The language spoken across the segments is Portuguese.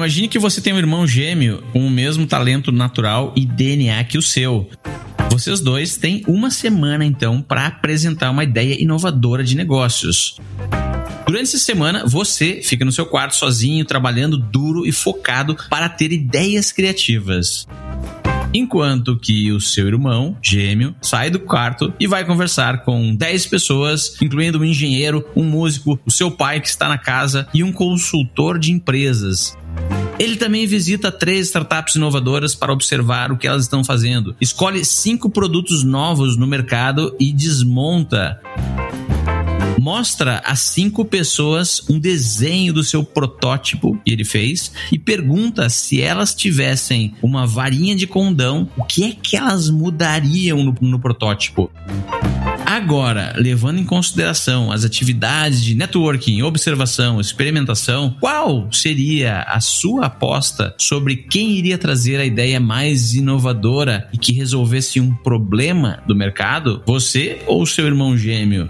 Imagine que você tem um irmão gêmeo com o mesmo talento natural e DNA que o seu. Vocês dois têm uma semana então para apresentar uma ideia inovadora de negócios. Durante essa semana, você fica no seu quarto sozinho, trabalhando duro e focado para ter ideias criativas. Enquanto que o seu irmão, gêmeo, sai do quarto e vai conversar com 10 pessoas, incluindo um engenheiro, um músico, o seu pai que está na casa e um consultor de empresas. Ele também visita três startups inovadoras para observar o que elas estão fazendo. Escolhe cinco produtos novos no mercado e desmonta mostra a cinco pessoas um desenho do seu protótipo que ele fez e pergunta se elas tivessem uma varinha de condão, o que é que elas mudariam no, no protótipo. Agora, levando em consideração as atividades de networking, observação, experimentação, qual seria a sua aposta sobre quem iria trazer a ideia mais inovadora e que resolvesse um problema do mercado? Você ou seu irmão gêmeo?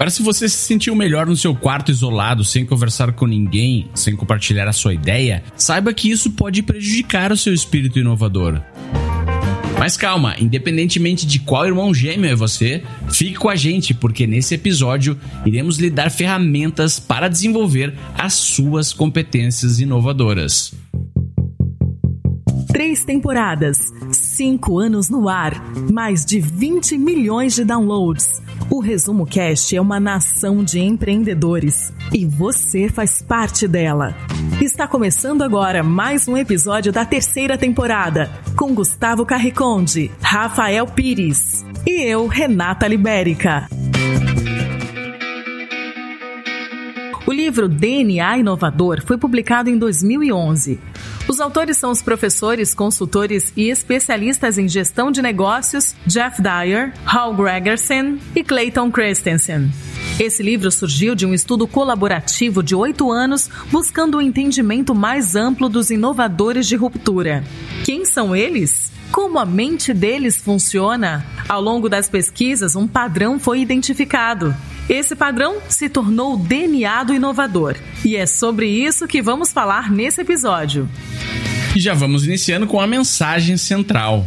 Para se você se sentiu melhor no seu quarto isolado, sem conversar com ninguém, sem compartilhar a sua ideia, saiba que isso pode prejudicar o seu espírito inovador. Mas calma, independentemente de qual irmão gêmeo é você, fique com a gente, porque nesse episódio iremos lhe dar ferramentas para desenvolver as suas competências inovadoras. Três temporadas, cinco anos no ar, mais de 20 milhões de downloads. O Resumo Cast é uma nação de empreendedores e você faz parte dela. Está começando agora mais um episódio da terceira temporada com Gustavo Carriconde, Rafael Pires e eu, Renata Libérica. O livro DNA Inovador foi publicado em 2011. Os autores são os professores, consultores e especialistas em gestão de negócios Jeff Dyer, Hal Gregersen e Clayton Christensen. Esse livro surgiu de um estudo colaborativo de oito anos buscando o um entendimento mais amplo dos inovadores de ruptura. Quem são eles? Como a mente deles funciona? Ao longo das pesquisas, um padrão foi identificado. Esse padrão se tornou o DNA do inovador. E é sobre isso que vamos falar nesse episódio. E já vamos iniciando com a mensagem central.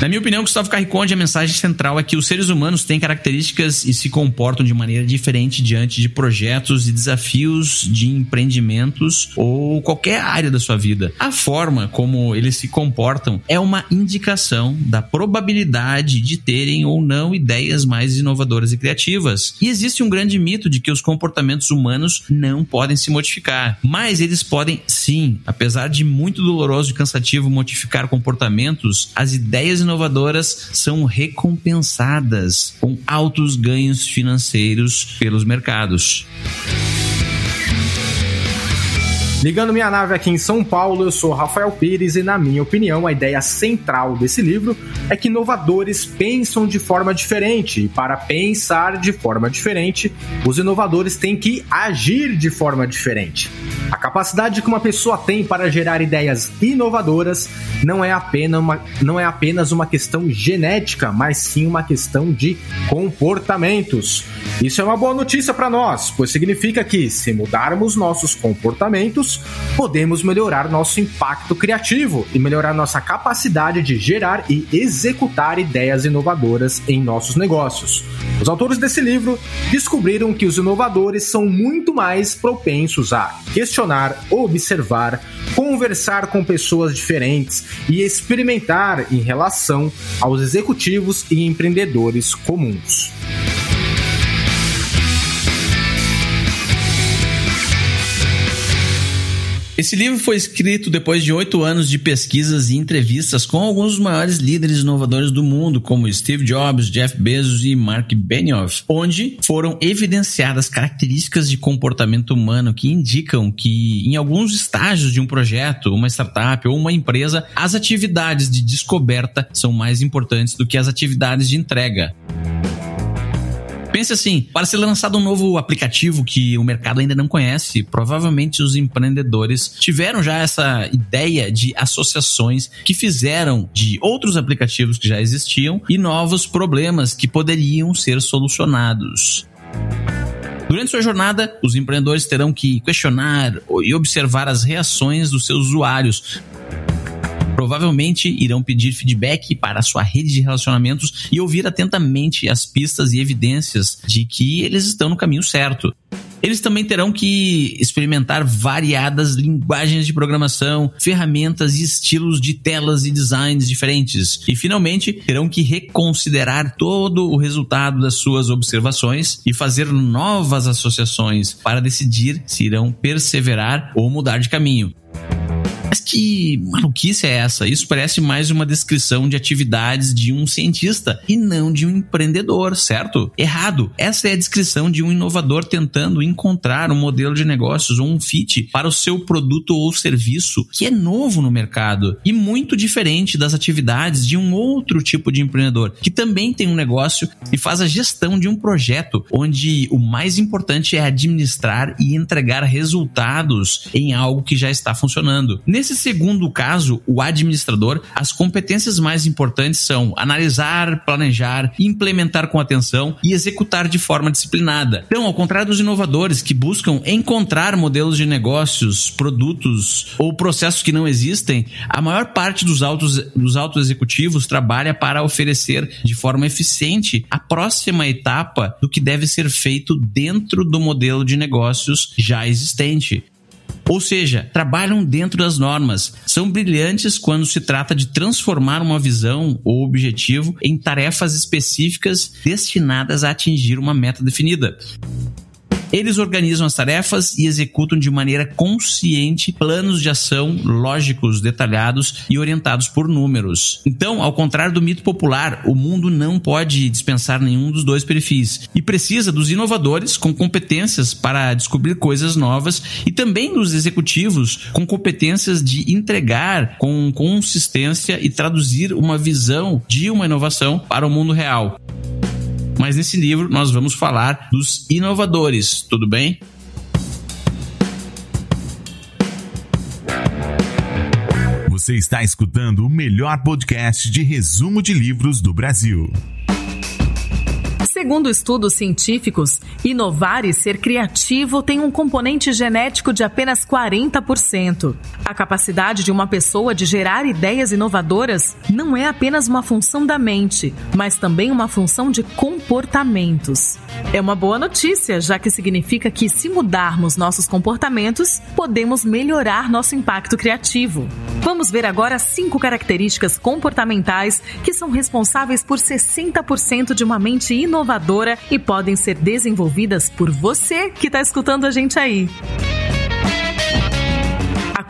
Na minha opinião, Gustavo Carriconde, a mensagem central é que os seres humanos têm características e se comportam de maneira diferente diante de projetos e desafios de empreendimentos ou qualquer área da sua vida. A forma como eles se comportam é uma indicação da probabilidade de terem ou não ideias mais inovadoras e criativas. E existe um grande mito de que os comportamentos humanos não podem se modificar, mas eles podem sim, apesar de muito doloroso e cansativo modificar comportamentos, as ideias inovadoras são recompensadas com altos ganhos financeiros pelos mercados. Ligando minha nave aqui em São Paulo, eu sou Rafael Pires e, na minha opinião, a ideia central desse livro é que inovadores pensam de forma diferente e, para pensar de forma diferente, os inovadores têm que agir de forma diferente. A capacidade que uma pessoa tem para gerar ideias inovadoras não é apenas uma, não é apenas uma questão genética, mas sim uma questão de comportamentos. Isso é uma boa notícia para nós, pois significa que, se mudarmos nossos comportamentos, podemos melhorar nosso impacto criativo e melhorar nossa capacidade de gerar e executar ideias inovadoras em nossos negócios. Os autores desse livro descobriram que os inovadores são muito mais propensos a questionar, observar, conversar com pessoas diferentes e experimentar em relação aos executivos e empreendedores comuns. Esse livro foi escrito depois de oito anos de pesquisas e entrevistas com alguns dos maiores líderes inovadores do mundo, como Steve Jobs, Jeff Bezos e Mark Benioff, onde foram evidenciadas características de comportamento humano que indicam que, em alguns estágios de um projeto, uma startup ou uma empresa, as atividades de descoberta são mais importantes do que as atividades de entrega. Pense assim, para ser lançado um novo aplicativo que o mercado ainda não conhece, provavelmente os empreendedores tiveram já essa ideia de associações que fizeram de outros aplicativos que já existiam e novos problemas que poderiam ser solucionados. Durante sua jornada, os empreendedores terão que questionar e observar as reações dos seus usuários, provavelmente irão pedir feedback para sua rede de relacionamentos e ouvir atentamente as pistas e evidências de que eles estão no caminho certo. Eles também terão que experimentar variadas linguagens de programação, ferramentas e estilos de telas e designs diferentes. E finalmente terão que reconsiderar todo o resultado das suas observações e fazer novas associações para decidir se irão perseverar ou mudar de caminho. Mas que maluquice é essa? Isso parece mais uma descrição de atividades de um cientista e não de um empreendedor, certo? Errado. Essa é a descrição de um inovador tentando encontrar um modelo de negócios ou um fit para o seu produto ou serviço que é novo no mercado e muito diferente das atividades de um outro tipo de empreendedor que também tem um negócio e faz a gestão de um projeto onde o mais importante é administrar e entregar resultados em algo que já está funcionando. Nesse segundo caso, o administrador, as competências mais importantes são analisar, planejar, implementar com atenção e executar de forma disciplinada. Então, ao contrário dos inovadores que buscam encontrar modelos de negócios, produtos ou processos que não existem, a maior parte dos altos, dos altos executivos trabalha para oferecer de forma eficiente a próxima etapa do que deve ser feito dentro do modelo de negócios já existente. Ou seja, trabalham dentro das normas, são brilhantes quando se trata de transformar uma visão ou objetivo em tarefas específicas destinadas a atingir uma meta definida. Eles organizam as tarefas e executam de maneira consciente planos de ação lógicos, detalhados e orientados por números. Então, ao contrário do mito popular, o mundo não pode dispensar nenhum dos dois perfis e precisa dos inovadores com competências para descobrir coisas novas e também dos executivos com competências de entregar com consistência e traduzir uma visão de uma inovação para o mundo real mas nesse livro nós vamos falar dos inovadores, tudo bem? Você está escutando o melhor podcast de resumo de livros do Brasil. Segundo estudos científicos, inovar e ser criativo tem um componente genético de apenas 40%. A capacidade de uma pessoa de gerar ideias inovadoras não é apenas uma função da mente, mas também uma função de comportamentos. É uma boa notícia, já que significa que, se mudarmos nossos comportamentos, podemos melhorar nosso impacto criativo. Vamos ver agora cinco características comportamentais que são responsáveis por 60% de uma mente inovadora inovadora e podem ser desenvolvidas por você que está escutando a gente aí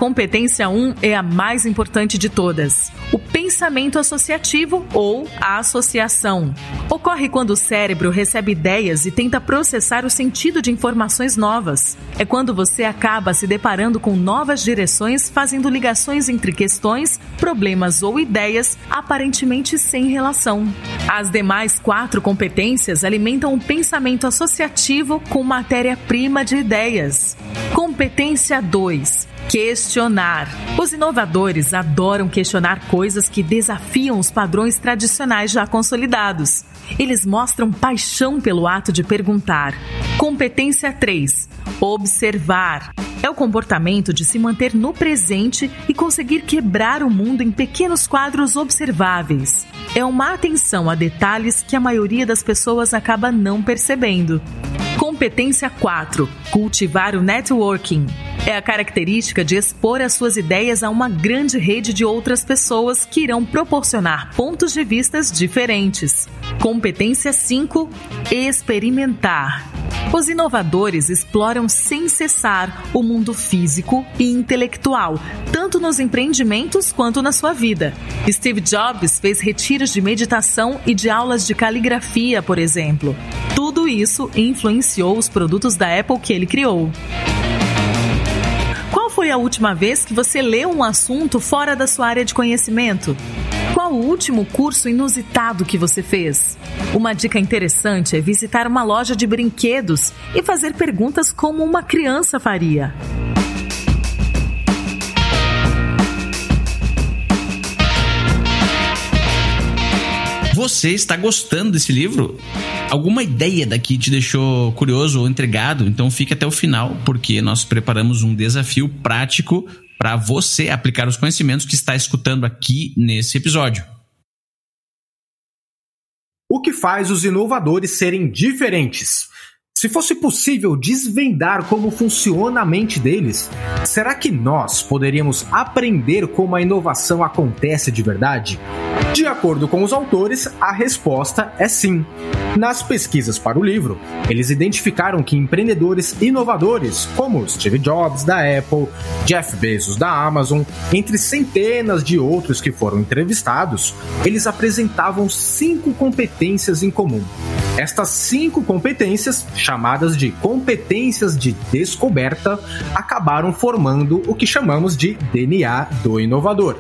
competência 1 é a mais importante de todas. O pensamento associativo ou a associação. Ocorre quando o cérebro recebe ideias e tenta processar o sentido de informações novas. É quando você acaba se deparando com novas direções, fazendo ligações entre questões, problemas ou ideias aparentemente sem relação. As demais quatro competências alimentam o pensamento associativo com matéria-prima de ideias. Competência 2 Questionar. Os inovadores adoram questionar coisas que desafiam os padrões tradicionais já consolidados. Eles mostram paixão pelo ato de perguntar. Competência 3. Observar. É o comportamento de se manter no presente e conseguir quebrar o mundo em pequenos quadros observáveis. É uma atenção a detalhes que a maioria das pessoas acaba não percebendo. Competência 4. Cultivar o networking. É a característica de expor as suas ideias a uma grande rede de outras pessoas que irão proporcionar pontos de vistas diferentes. Competência 5: experimentar. Os inovadores exploram sem cessar o mundo físico e intelectual, tanto nos empreendimentos quanto na sua vida. Steve Jobs fez retiros de meditação e de aulas de caligrafia, por exemplo. Tudo isso influenciou os produtos da Apple que ele criou foi a última vez que você leu um assunto fora da sua área de conhecimento? Qual o último curso inusitado que você fez? Uma dica interessante é visitar uma loja de brinquedos e fazer perguntas como uma criança faria. Você está gostando desse livro? Alguma ideia daqui te deixou curioso ou intrigado? Então fique até o final, porque nós preparamos um desafio prático para você aplicar os conhecimentos que está escutando aqui nesse episódio. O que faz os inovadores serem diferentes? Se fosse possível desvendar como funciona a mente deles, será que nós poderíamos aprender como a inovação acontece de verdade? De acordo com os autores, a resposta é sim. Nas pesquisas para o livro, eles identificaram que empreendedores inovadores, como Steve Jobs da Apple, Jeff Bezos da Amazon, entre centenas de outros que foram entrevistados, eles apresentavam cinco competências em comum. Estas cinco competências, chamadas de competências de descoberta, acabaram formando o que chamamos de DNA do inovador.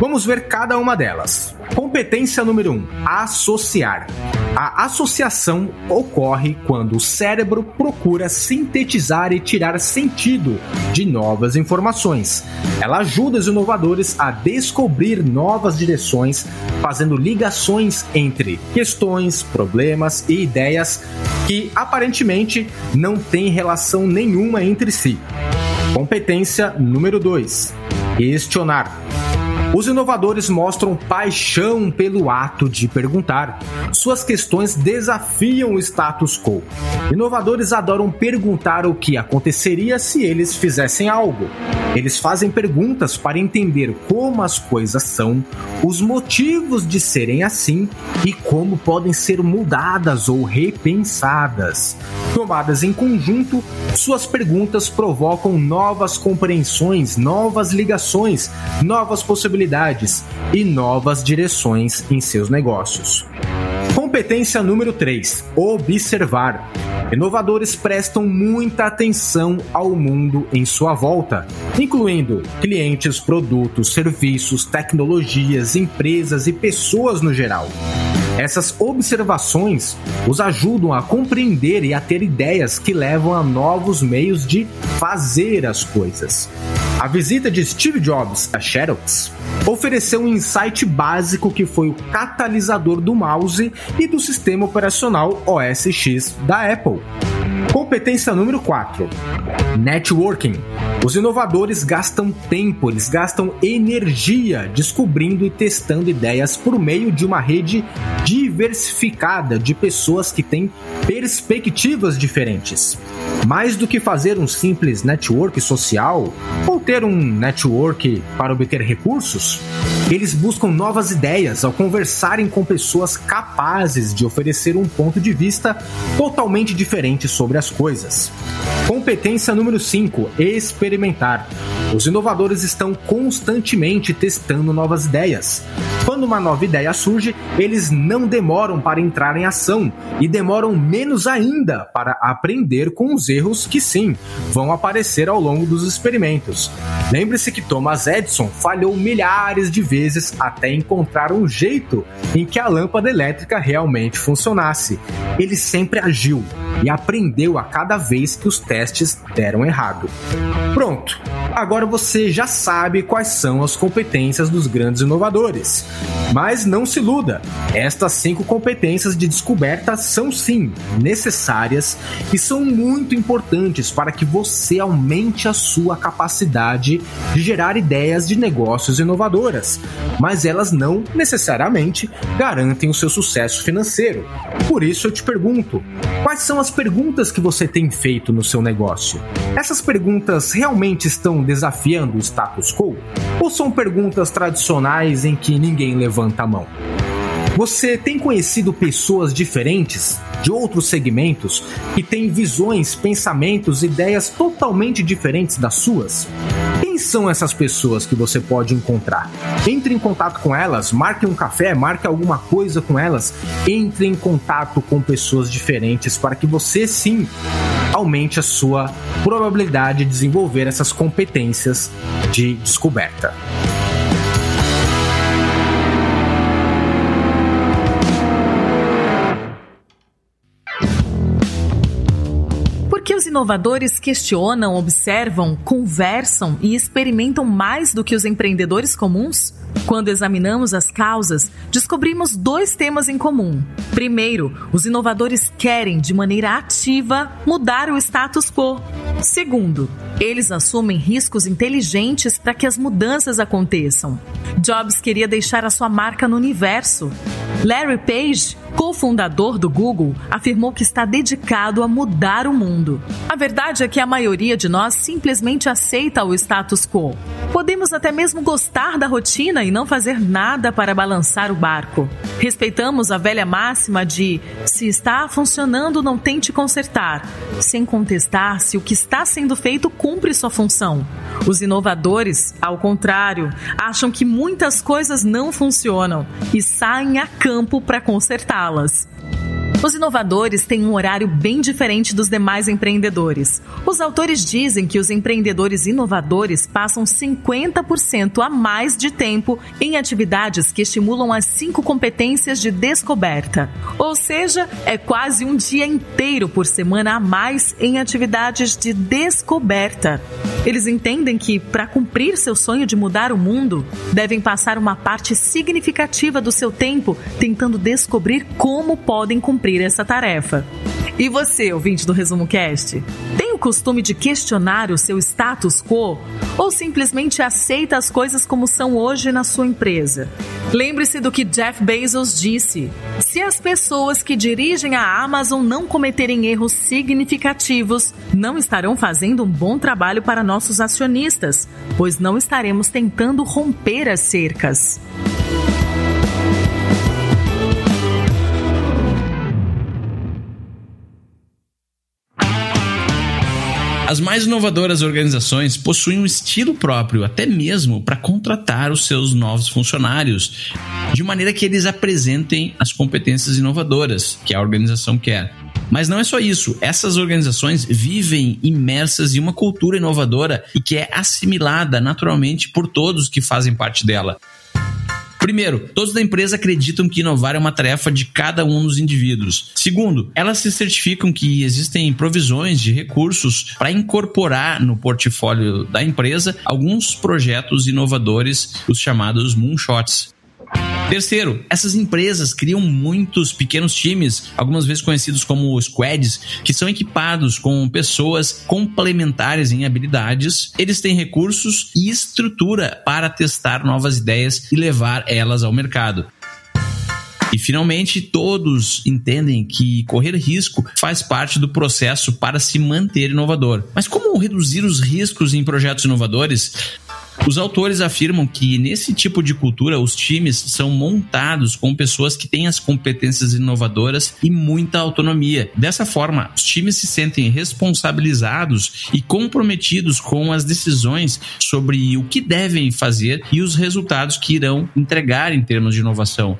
Vamos ver cada uma delas. Competência número 1: um, associar. A associação ocorre quando o cérebro procura sintetizar e tirar sentido de novas informações. Ela ajuda os inovadores a descobrir novas direções, fazendo ligações entre questões, problemas e ideias que aparentemente não têm relação nenhuma entre si. Competência número 2: questionar. Os inovadores mostram paixão pelo ato de perguntar. Suas questões desafiam o status quo. Inovadores adoram perguntar o que aconteceria se eles fizessem algo. Eles fazem perguntas para entender como as coisas são, os motivos de serem assim e como podem ser mudadas ou repensadas. Tomadas em conjunto, suas perguntas provocam novas compreensões, novas ligações, novas possibilidades e novas direções em seus negócios. Competência número 3: observar. Inovadores prestam muita atenção ao mundo em sua volta, incluindo clientes, produtos, serviços, tecnologias, empresas e pessoas no geral. Essas observações os ajudam a compreender e a ter ideias que levam a novos meios de fazer as coisas. A visita de Steve Jobs a Xerox ofereceu um insight básico que foi o catalisador do mouse e do sistema operacional OS X da Apple. Competência número 4: Networking. Os inovadores gastam tempo, eles gastam energia descobrindo e testando ideias por meio de uma rede diversificada de pessoas que têm perspectivas diferentes. Mais do que fazer um simples network social ou ter um network para obter recursos, eles buscam novas ideias ao conversarem com pessoas capazes de oferecer um ponto de vista totalmente diferente sobre as coisas. Competência número 5: experimentar. Os inovadores estão constantemente testando novas ideias. Quando uma nova ideia surge, eles não demoram para entrar em ação e demoram menos ainda para aprender com os erros que sim vão aparecer ao longo dos experimentos. Lembre-se que Thomas Edison falhou milhares de vezes até encontrar um jeito em que a lâmpada elétrica realmente funcionasse. Ele sempre agiu e aprendeu a cada vez que os testes deram errado. Pronto! Agora você já sabe quais são as competências dos grandes inovadores. Mas não se iluda, estas cinco competências de descoberta são sim necessárias e são muito importantes para que você aumente a sua capacidade de gerar ideias de negócios inovadoras, mas elas não necessariamente garantem o seu sucesso financeiro. Por isso eu te pergunto: quais são as perguntas que você tem feito no seu negócio? Essas perguntas realmente estão desafiando o status quo? Ou são perguntas tradicionais em que ninguém levanta a mão? Você tem conhecido pessoas diferentes, de outros segmentos, que têm visões, pensamentos, ideias totalmente diferentes das suas? Quem são essas pessoas que você pode encontrar? Entre em contato com elas, marque um café, marque alguma coisa com elas, entre em contato com pessoas diferentes para que você sim aumente a sua probabilidade de desenvolver essas competências de descoberta. Porque os inovadores questionam, observam, conversam e experimentam mais do que os empreendedores comuns? Quando examinamos as causas, descobrimos dois temas em comum. Primeiro, os inovadores querem, de maneira ativa, mudar o status quo. Segundo, eles assumem riscos inteligentes para que as mudanças aconteçam. Jobs queria deixar a sua marca no universo. Larry Page, cofundador do Google, afirmou que está dedicado a mudar o mundo. A verdade é que a maioria de nós simplesmente aceita o status quo. Podemos até mesmo gostar da rotina e não fazer nada para balançar o barco. Respeitamos a velha máxima de se está funcionando, não tente consertar, sem contestar se o que está sendo feito cumpre sua função. Os inovadores, ao contrário, acham que muitas coisas não funcionam e saem a campo para consertá-las. Os inovadores têm um horário bem diferente dos demais empreendedores. Os autores dizem que os empreendedores inovadores passam 50% a mais de tempo em atividades que estimulam as cinco competências de descoberta. Ou seja, é quase um dia inteiro por semana a mais em atividades de descoberta. Eles entendem que, para cumprir seu sonho de mudar o mundo, devem passar uma parte significativa do seu tempo tentando descobrir como podem cumprir essa tarefa. E você, ouvinte do Resumo Cast, tem o costume de questionar o seu status quo ou simplesmente aceita as coisas como são hoje na sua empresa? Lembre-se do que Jeff Bezos disse: se as pessoas que dirigem a Amazon não cometerem erros significativos, não estarão fazendo um bom trabalho para nossos acionistas, pois não estaremos tentando romper as cercas. As mais inovadoras organizações possuem um estilo próprio, até mesmo para contratar os seus novos funcionários, de maneira que eles apresentem as competências inovadoras que a organização quer. Mas não é só isso. Essas organizações vivem imersas em uma cultura inovadora e que é assimilada naturalmente por todos que fazem parte dela. Primeiro, todos da empresa acreditam que inovar é uma tarefa de cada um dos indivíduos. Segundo, elas se certificam que existem provisões de recursos para incorporar no portfólio da empresa alguns projetos inovadores, os chamados moonshots. Terceiro, essas empresas criam muitos pequenos times, algumas vezes conhecidos como squads, que são equipados com pessoas complementares em habilidades. Eles têm recursos e estrutura para testar novas ideias e levar elas ao mercado. E finalmente, todos entendem que correr risco faz parte do processo para se manter inovador. Mas como reduzir os riscos em projetos inovadores? Os autores afirmam que nesse tipo de cultura os times são montados com pessoas que têm as competências inovadoras e muita autonomia. Dessa forma, os times se sentem responsabilizados e comprometidos com as decisões sobre o que devem fazer e os resultados que irão entregar em termos de inovação.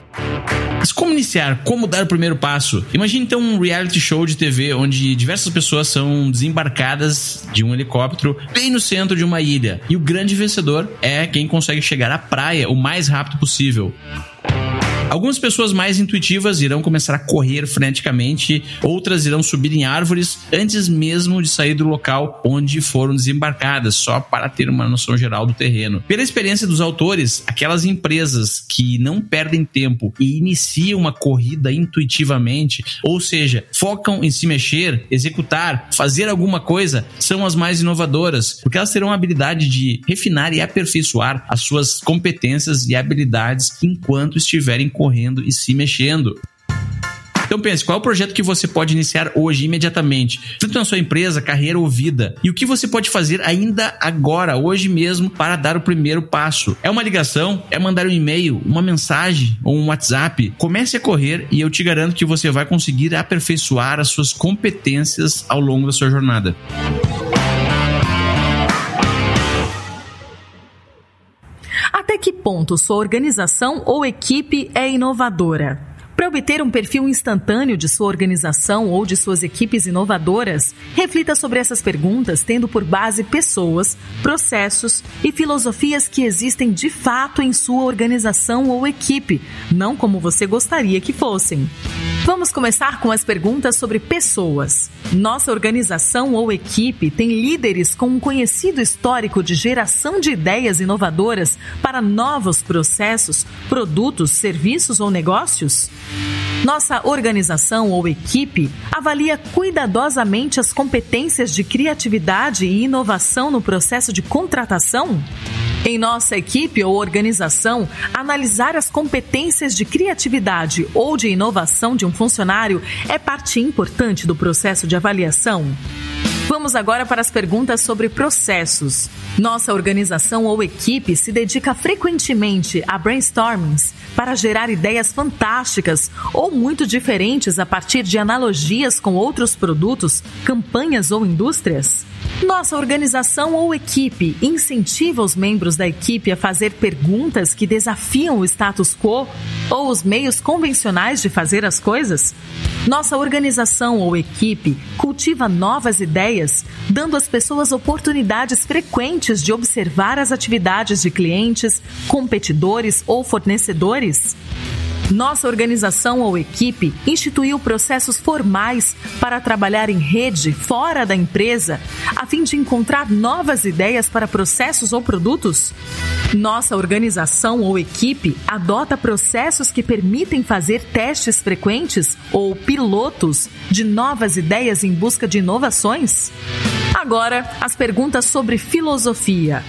Mas como iniciar? Como dar o primeiro passo? Imagine então um reality show de TV onde diversas pessoas são desembarcadas de um helicóptero bem no centro de uma ilha e o grande vencedor é quem consegue chegar à praia o mais rápido possível. Algumas pessoas mais intuitivas irão começar a correr freneticamente, outras irão subir em árvores antes mesmo de sair do local onde foram desembarcadas, só para ter uma noção geral do terreno. Pela experiência dos autores, aquelas empresas que não perdem tempo e iniciam uma corrida intuitivamente, ou seja, focam em se mexer, executar, fazer alguma coisa, são as mais inovadoras, porque elas terão a habilidade de refinar e aperfeiçoar as suas competências e habilidades enquanto estiverem correndo e se mexendo. Então pense, qual é o projeto que você pode iniciar hoje, imediatamente, tanto na sua empresa, carreira ou vida? E o que você pode fazer ainda agora, hoje mesmo, para dar o primeiro passo? É uma ligação? É mandar um e-mail, uma mensagem ou um WhatsApp? Comece a correr e eu te garanto que você vai conseguir aperfeiçoar as suas competências ao longo da sua jornada. Que ponto sua organização ou equipe é inovadora? Para obter um perfil instantâneo de sua organização ou de suas equipes inovadoras, reflita sobre essas perguntas tendo por base pessoas, processos e filosofias que existem de fato em sua organização ou equipe, não como você gostaria que fossem. Vamos começar com as perguntas sobre pessoas. Nossa organização ou equipe tem líderes com um conhecido histórico de geração de ideias inovadoras para novos processos, produtos, serviços ou negócios? Nossa organização ou equipe avalia cuidadosamente as competências de criatividade e inovação no processo de contratação? Em nossa equipe ou organização, analisar as competências de criatividade ou de inovação de um funcionário é parte importante do processo de avaliação. Vamos agora para as perguntas sobre processos. Nossa organização ou equipe se dedica frequentemente a brainstormings para gerar ideias fantásticas ou muito diferentes a partir de analogias com outros produtos, campanhas ou indústrias? Nossa organização ou equipe incentiva os membros da equipe a fazer perguntas que desafiam o status quo ou os meios convencionais de fazer as coisas? Nossa organização ou equipe cultiva novas ideias, dando às pessoas oportunidades frequentes de observar as atividades de clientes, competidores ou fornecedores? Nossa organização ou equipe instituiu processos formais para trabalhar em rede fora da empresa, a fim de encontrar novas ideias para processos ou produtos? Nossa organização ou equipe adota processos que permitem fazer testes frequentes ou pilotos de novas ideias em busca de inovações? Agora, as perguntas sobre filosofia.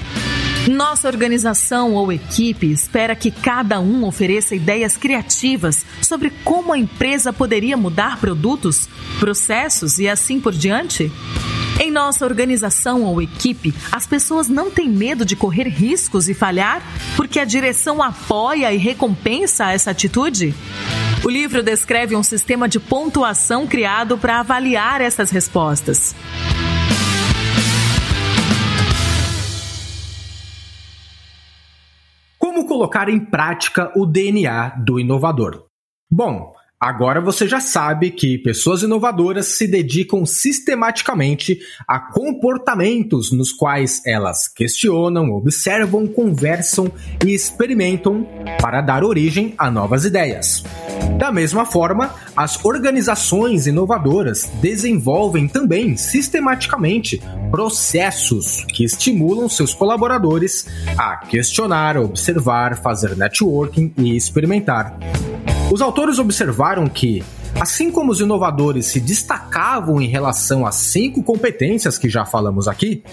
Nossa organização ou equipe espera que cada um ofereça ideias criativas sobre como a empresa poderia mudar produtos, processos e assim por diante? Em nossa organização ou equipe, as pessoas não têm medo de correr riscos e falhar porque a direção apoia e recompensa essa atitude? O livro descreve um sistema de pontuação criado para avaliar essas respostas. Colocar em prática o DNA do inovador? Bom, Agora você já sabe que pessoas inovadoras se dedicam sistematicamente a comportamentos nos quais elas questionam, observam, conversam e experimentam para dar origem a novas ideias. Da mesma forma, as organizações inovadoras desenvolvem também sistematicamente processos que estimulam seus colaboradores a questionar, observar, fazer networking e experimentar. Os autores observaram que, assim como os inovadores se destacavam em relação às cinco competências que já falamos aqui,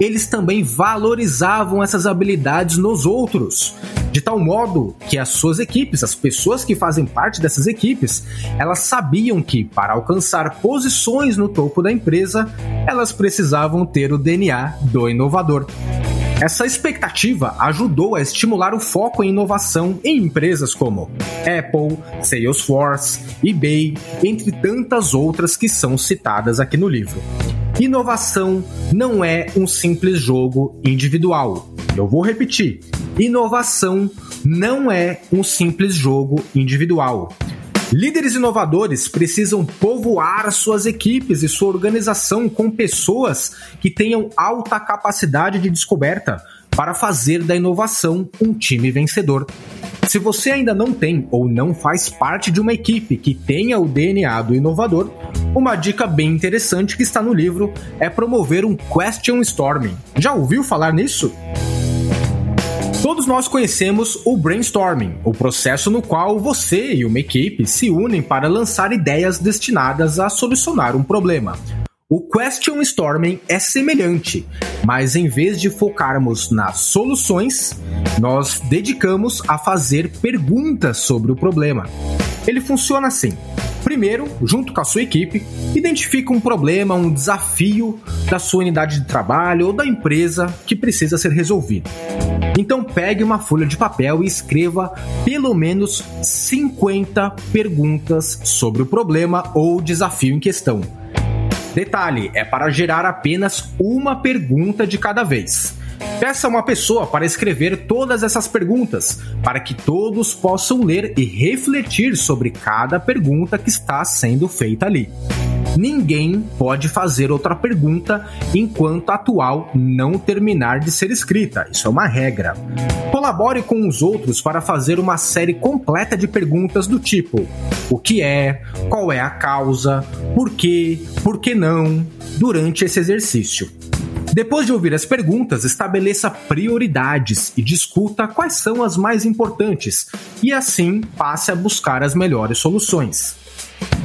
eles também valorizavam essas habilidades nos outros, de tal modo que as suas equipes, as pessoas que fazem parte dessas equipes, elas sabiam que para alcançar posições no topo da empresa, elas precisavam ter o DNA do inovador. Essa expectativa ajudou a estimular o foco em inovação em empresas como Apple, Salesforce, eBay, entre tantas outras que são citadas aqui no livro. Inovação não é um simples jogo individual. Eu vou repetir: inovação não é um simples jogo individual. Líderes inovadores precisam povoar suas equipes e sua organização com pessoas que tenham alta capacidade de descoberta para fazer da inovação um time vencedor. Se você ainda não tem ou não faz parte de uma equipe que tenha o DNA do inovador, uma dica bem interessante que está no livro é promover um question storming. Já ouviu falar nisso? Todos nós conhecemos o brainstorming, o processo no qual você e uma equipe se unem para lançar ideias destinadas a solucionar um problema. O question storming é semelhante, mas em vez de focarmos nas soluções, nós dedicamos a fazer perguntas sobre o problema. Ele funciona assim: Primeiro, junto com a sua equipe, identifique um problema, um desafio da sua unidade de trabalho ou da empresa que precisa ser resolvido. Então pegue uma folha de papel e escreva pelo menos 50 perguntas sobre o problema ou desafio em questão. Detalhe, é para gerar apenas uma pergunta de cada vez. Peça uma pessoa para escrever todas essas perguntas, para que todos possam ler e refletir sobre cada pergunta que está sendo feita ali. Ninguém pode fazer outra pergunta enquanto a atual não terminar de ser escrita. Isso é uma regra. Colabore com os outros para fazer uma série completa de perguntas do tipo: o que é, qual é a causa, por quê, por que não, durante esse exercício. Depois de ouvir as perguntas, estabeleça prioridades e discuta quais são as mais importantes, e assim passe a buscar as melhores soluções.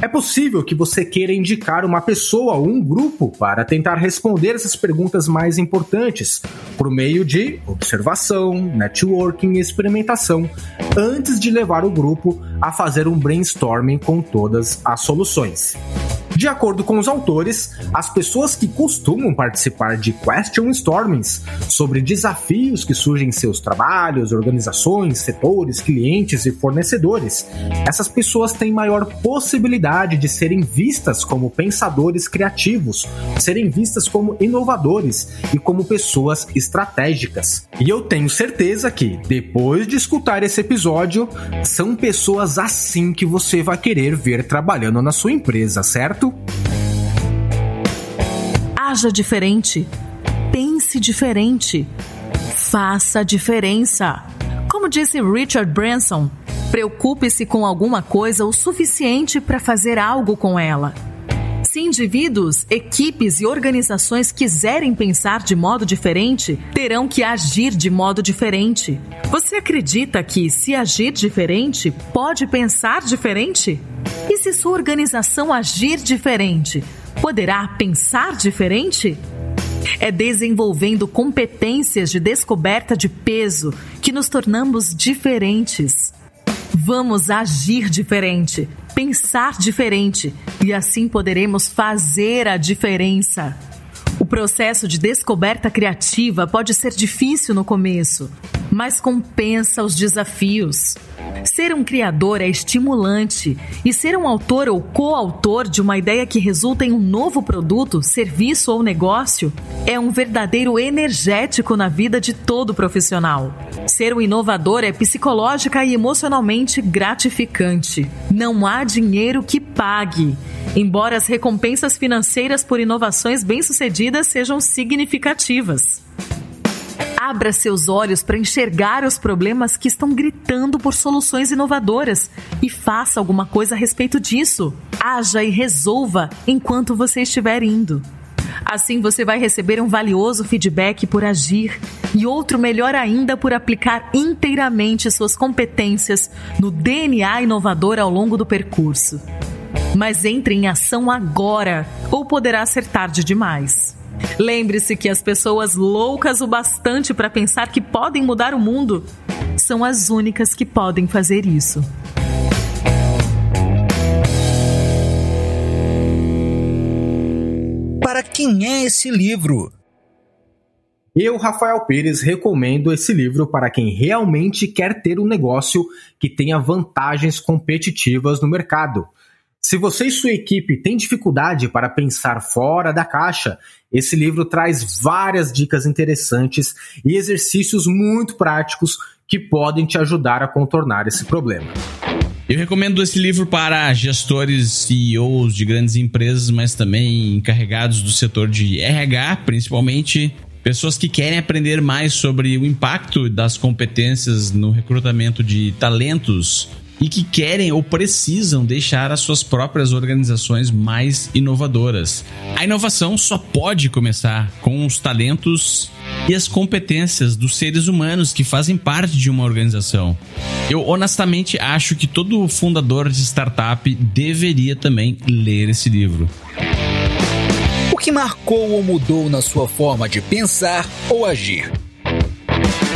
É possível que você queira indicar uma pessoa ou um grupo para tentar responder essas perguntas mais importantes, por meio de observação, networking e experimentação, antes de levar o grupo a fazer um brainstorming com todas as soluções. De acordo com os autores, as pessoas que costumam participar de question stormings sobre desafios que surgem em seus trabalhos, organizações, setores, clientes e fornecedores, essas pessoas têm maior possibilidade de serem vistas como pensadores criativos, serem vistas como inovadores e como pessoas estratégicas. E eu tenho certeza que, depois de escutar esse episódio, são pessoas assim que você vai querer ver trabalhando na sua empresa, certo? Haja diferente. Pense diferente. Faça a diferença. Como disse Richard Branson, preocupe-se com alguma coisa o suficiente para fazer algo com ela. Se indivíduos, equipes e organizações quiserem pensar de modo diferente, terão que agir de modo diferente. Você acredita que, se agir diferente, pode pensar diferente? Se sua organização agir diferente, poderá pensar diferente? É desenvolvendo competências de descoberta de peso que nos tornamos diferentes. Vamos agir diferente, pensar diferente e assim poderemos fazer a diferença. O processo de descoberta criativa pode ser difícil no começo, mas compensa os desafios. Ser um criador é estimulante e ser um autor ou coautor de uma ideia que resulta em um novo produto, serviço ou negócio é um verdadeiro energético na vida de todo profissional. Ser um inovador é psicológica e emocionalmente gratificante. Não há dinheiro que pague. Embora as recompensas financeiras por inovações bem-sucedidas sejam significativas. Abra seus olhos para enxergar os problemas que estão gritando por soluções inovadoras e faça alguma coisa a respeito disso. Haja e resolva enquanto você estiver indo. Assim você vai receber um valioso feedback por agir e outro melhor ainda por aplicar inteiramente suas competências no DNA inovador ao longo do percurso. Mas entre em ação agora ou poderá ser tarde demais. Lembre-se que as pessoas loucas o bastante para pensar que podem mudar o mundo são as únicas que podem fazer isso. Para quem é esse livro? Eu, Rafael Pires, recomendo esse livro para quem realmente quer ter um negócio que tenha vantagens competitivas no mercado. Se você e sua equipe têm dificuldade para pensar fora da caixa, esse livro traz várias dicas interessantes e exercícios muito práticos que podem te ajudar a contornar esse problema. Eu recomendo esse livro para gestores, CEOs de grandes empresas, mas também encarregados do setor de RH, principalmente pessoas que querem aprender mais sobre o impacto das competências no recrutamento de talentos e que querem ou precisam deixar as suas próprias organizações mais inovadoras. A inovação só pode começar com os talentos e as competências dos seres humanos que fazem parte de uma organização. Eu honestamente acho que todo fundador de startup deveria também ler esse livro. O que marcou ou mudou na sua forma de pensar ou agir?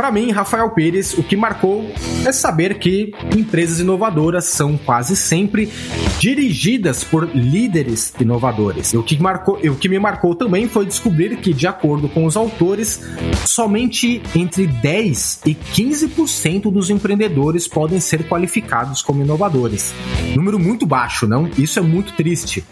Para mim, Rafael Pires, o que marcou é saber que empresas inovadoras são quase sempre dirigidas por líderes inovadores. O que, marcou, o que me marcou também foi descobrir que, de acordo com os autores, somente entre 10 e 15% dos empreendedores podem ser qualificados como inovadores. Número muito baixo, não? Isso é muito triste.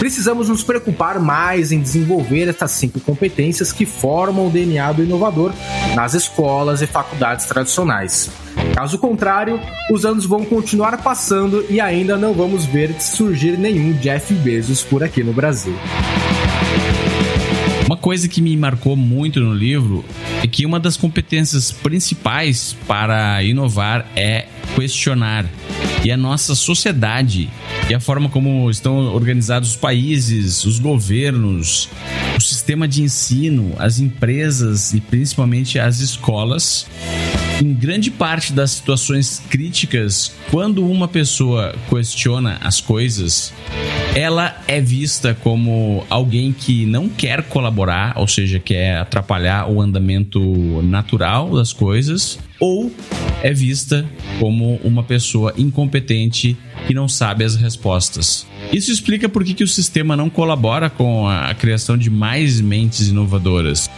Precisamos nos preocupar mais em desenvolver essas cinco competências que formam o DNA do inovador nas escolas e faculdades tradicionais. Caso contrário, os anos vão continuar passando e ainda não vamos ver surgir nenhum Jeff Bezos por aqui no Brasil. Uma coisa que me marcou muito no livro é que uma das competências principais para inovar é questionar. E a nossa sociedade. E a forma como estão organizados os países, os governos, o sistema de ensino, as empresas e principalmente as escolas em grande parte das situações críticas, quando uma pessoa questiona as coisas, ela é vista como alguém que não quer colaborar, ou seja, quer atrapalhar o andamento natural das coisas, ou é vista como uma pessoa incompetente que não sabe as respostas. Isso explica por que, que o sistema não colabora com a criação de mais mentes inovadoras.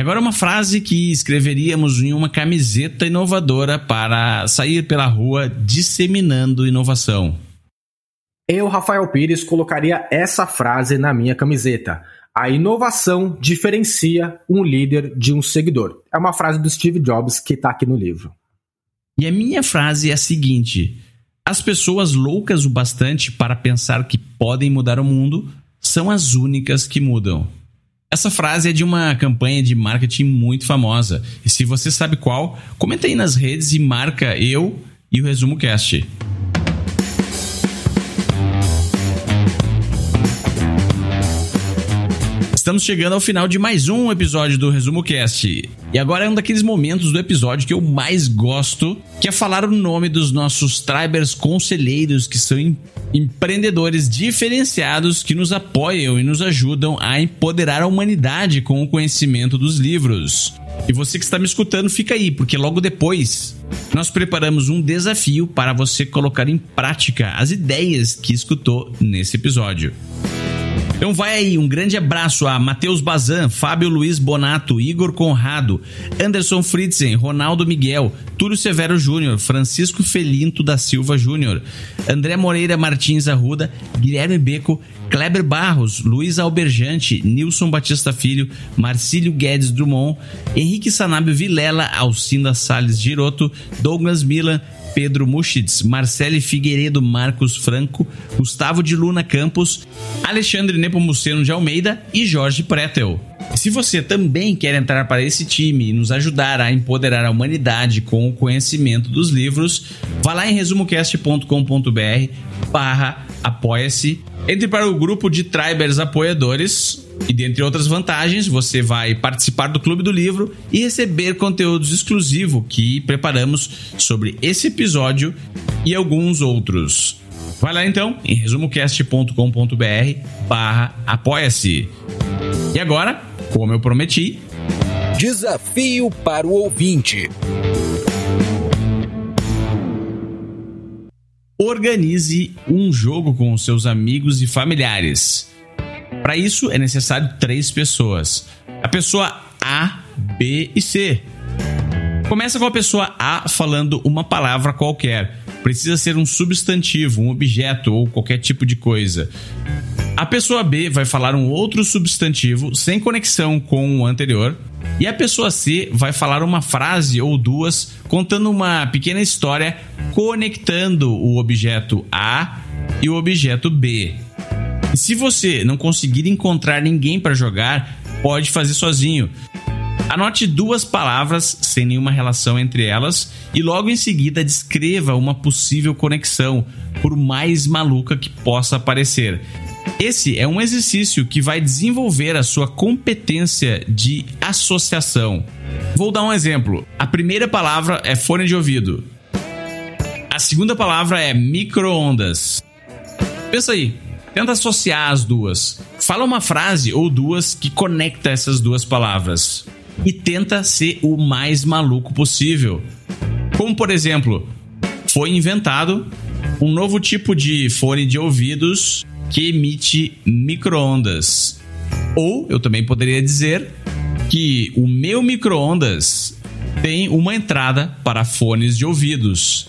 Agora uma frase que escreveríamos em uma camiseta inovadora para sair pela rua disseminando inovação. Eu, Rafael Pires, colocaria essa frase na minha camiseta. A inovação diferencia um líder de um seguidor. É uma frase do Steve Jobs que está aqui no livro. E a minha frase é a seguinte: As pessoas loucas o bastante para pensar que podem mudar o mundo são as únicas que mudam. Essa frase é de uma campanha de marketing muito famosa. E se você sabe qual, comenta aí nas redes e marca eu e o Resumo Cast. Estamos chegando ao final de mais um episódio do Resumo Cast. E agora é um daqueles momentos do episódio que eu mais gosto, que é falar o nome dos nossos tribers conselheiros, que são em empreendedores diferenciados que nos apoiam e nos ajudam a empoderar a humanidade com o conhecimento dos livros. E você que está me escutando, fica aí, porque logo depois nós preparamos um desafio para você colocar em prática as ideias que escutou nesse episódio. Então vai aí, um grande abraço a Matheus Bazan, Fábio Luiz Bonato, Igor Conrado, Anderson Fritzen, Ronaldo Miguel, Túlio Severo Júnior, Francisco Felinto da Silva Júnior, André Moreira Martins Arruda, Guilherme Beco, Kleber Barros, Luiz Alberjante, Nilson Batista Filho, Marcílio Guedes Drummond, Henrique Sanábio Vilela, Alcinda Sales Giroto, Douglas Milan, Pedro Muschitz, Marcele Figueiredo Marcos Franco, Gustavo de Luna Campos, Alexandre Nepomuceno de Almeida e Jorge Pretel. Se você também quer entrar para esse time e nos ajudar a empoderar a humanidade com o conhecimento dos livros, vá lá em resumocast.com.br barra apoia-se, entre para o grupo de Tribers apoiadores e dentre outras vantagens, você vai participar do Clube do Livro e receber conteúdos exclusivos que preparamos sobre esse episódio e alguns outros. Vai lá então em resumocast.com.br barra apoia-se. E agora, como eu prometi, desafio para o ouvinte. Organize um jogo com seus amigos e familiares para isso é necessário três pessoas: a pessoa A, B e C. Começa com a pessoa A falando uma palavra qualquer. Precisa ser um substantivo, um objeto ou qualquer tipo de coisa. A pessoa B vai falar um outro substantivo sem conexão com o anterior. E a pessoa C vai falar uma frase ou duas contando uma pequena história conectando o objeto A e o objeto B. E se você não conseguir encontrar ninguém para jogar, pode fazer sozinho. Anote duas palavras sem nenhuma relação entre elas e logo em seguida descreva uma possível conexão, por mais maluca que possa parecer. Esse é um exercício que vai desenvolver a sua competência de associação. Vou dar um exemplo. A primeira palavra é fone de ouvido. A segunda palavra é micro-ondas. Pensa aí, Tenta associar as duas. Fala uma frase ou duas que conecta essas duas palavras. E tenta ser o mais maluco possível. Como por exemplo, foi inventado um novo tipo de fone de ouvidos que emite microondas. Ou eu também poderia dizer que o meu micro-ondas tem uma entrada para fones de ouvidos.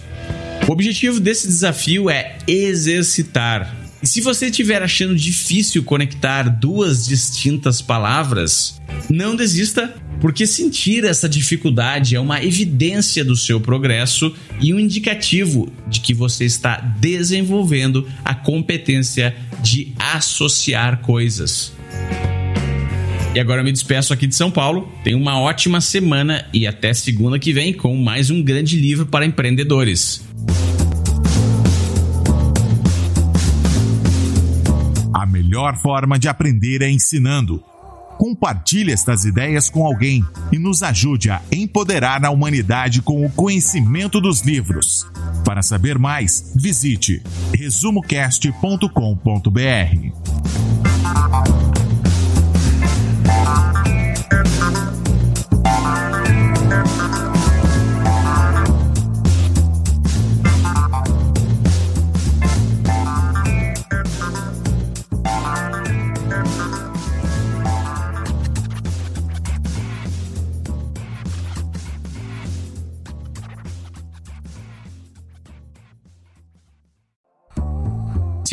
O objetivo desse desafio é exercitar. E se você estiver achando difícil conectar duas distintas palavras, não desista, porque sentir essa dificuldade é uma evidência do seu progresso e um indicativo de que você está desenvolvendo a competência de associar coisas. E agora eu me despeço aqui de São Paulo. Tenha uma ótima semana e até segunda que vem com mais um grande livro para empreendedores. A melhor forma de aprender é ensinando. Compartilhe estas ideias com alguém e nos ajude a empoderar a humanidade com o conhecimento dos livros. Para saber mais, visite resumocast.com.br.